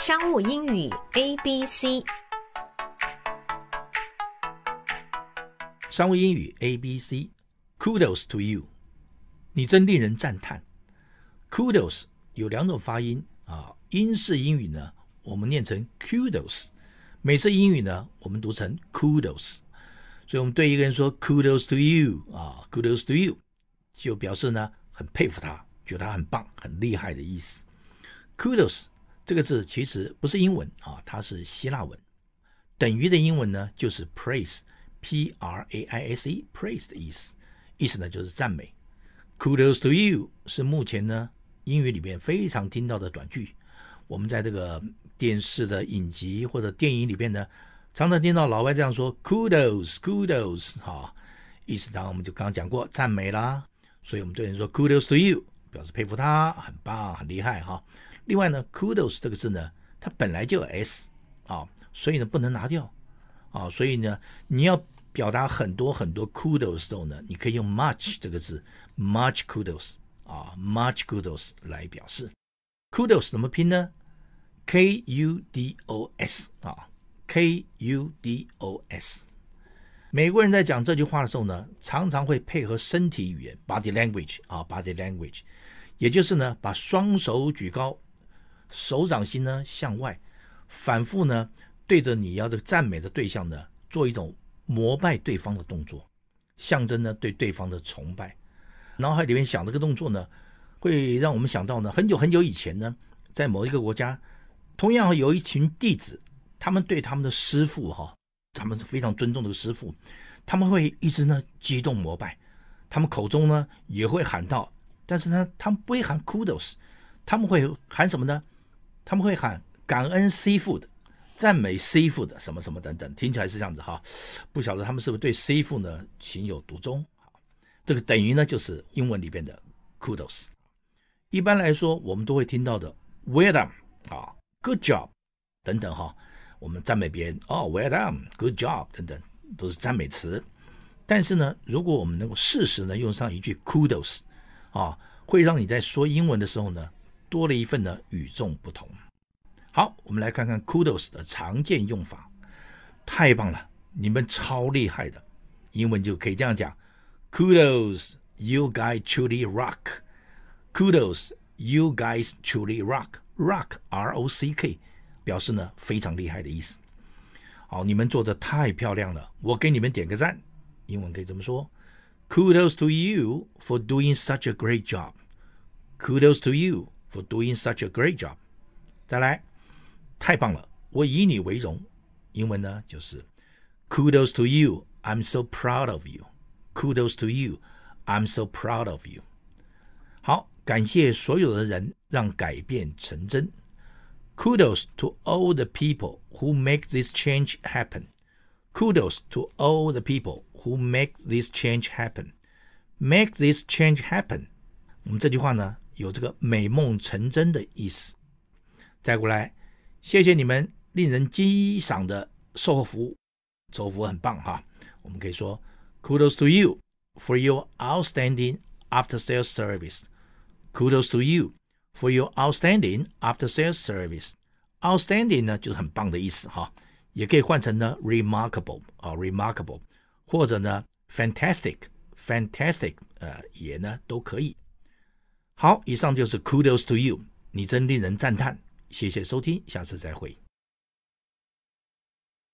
商务英语 A B C，商务英语 A B C，Kudos to you，你真令人赞叹。Kudos 有两种发音啊，英式英语呢，我们念成 Kudos，美式英语呢，我们读成 Kudos。所以，我们对一个人说 Kudos to you 啊，Kudos to you，就表示呢很佩服他，觉得他很棒、很厉害的意思。Kudos。这个字其实不是英文啊，它是希腊文，等于的英文呢就是 praise，p r a i s e，praise 的意思，意思呢就是赞美。Kudos to you 是目前呢英语里面非常听到的短句，我们在这个电视的影集或者电影里边呢，常常听到老外这样说 Kudos，Kudos，哈，意思当然我们就刚刚讲过赞美啦，所以我们对人说 Kudos to you，表示佩服他，很棒，很厉害哈。另外呢，kudos 这个字呢，它本来就有 s 啊，所以呢不能拿掉啊，所以呢你要表达很多很多 kudos 的时候呢，你可以用 much 这个字，much kudos 啊，much kudos 来表示。kudos 怎么拼呢？k u d o s 啊，k u d o s。美国人在讲这句话的时候呢，常常会配合身体语言 body language 啊，body language，也就是呢把双手举高。手掌心呢向外，反复呢对着你要这个赞美的对象呢做一种膜拜对方的动作，象征呢对对方的崇拜。脑海里面想这个动作呢，会让我们想到呢很久很久以前呢，在某一个国家，同样有一群弟子，他们对他们的师父哈，他们非常尊重这个师父，他们会一直呢激动膜拜，他们口中呢也会喊道，但是呢他们不会喊 kudos，他们会喊什么呢？他们会喊感恩师父的，赞美师父的，什么什么等等，听起来是这样子哈。不晓得他们是不是对 c food 呢情有独钟？好，这个等于呢就是英文里边的 kudos。一般来说，我们都会听到的 well done 啊，good job 等等哈。我们赞美别人哦，well done，good job 等等，都是赞美词。但是呢，如果我们能够适时呢用上一句 kudos 啊，会让你在说英文的时候呢。多了一份呢，与众不同。好，我们来看看 kudos 的常见用法。太棒了，你们超厉害的。英文就可以这样讲：Kudos, you guys truly rock. Kudos, you guys truly rock. Rock, R-O-C-K，表示呢非常厉害的意思。好，你们做的太漂亮了，我给你们点个赞。英文可以这么说：Kudos to you for doing such a great job. Kudos to you. For doing such a great job，再来，太棒了，我以你为荣。英文呢就是 Kudos to you, I'm so proud of you. Kudos to you, I'm so proud of you. 好，感谢所有的人让改变成真。Kudos to all the people who make this change happen. Kudos to all the people who make this change happen. Make this change happen. 我们这句话呢？ 有这个美梦成真的意思。再过来，谢谢你们令人激赏的售后服务，售后服务很棒哈。我们可以说，Kudos to you for your outstanding after-sales service. Kudos to you for your outstanding after-sales service. Outstanding 呢就是很棒的意思哈，也可以换成呢 remarkable 啊 remarkable，或者呢 fantastic fantastic 呃也呢都可以。好，以上就是 Kudos to you，你真令人赞叹。谢谢收听，下次再会。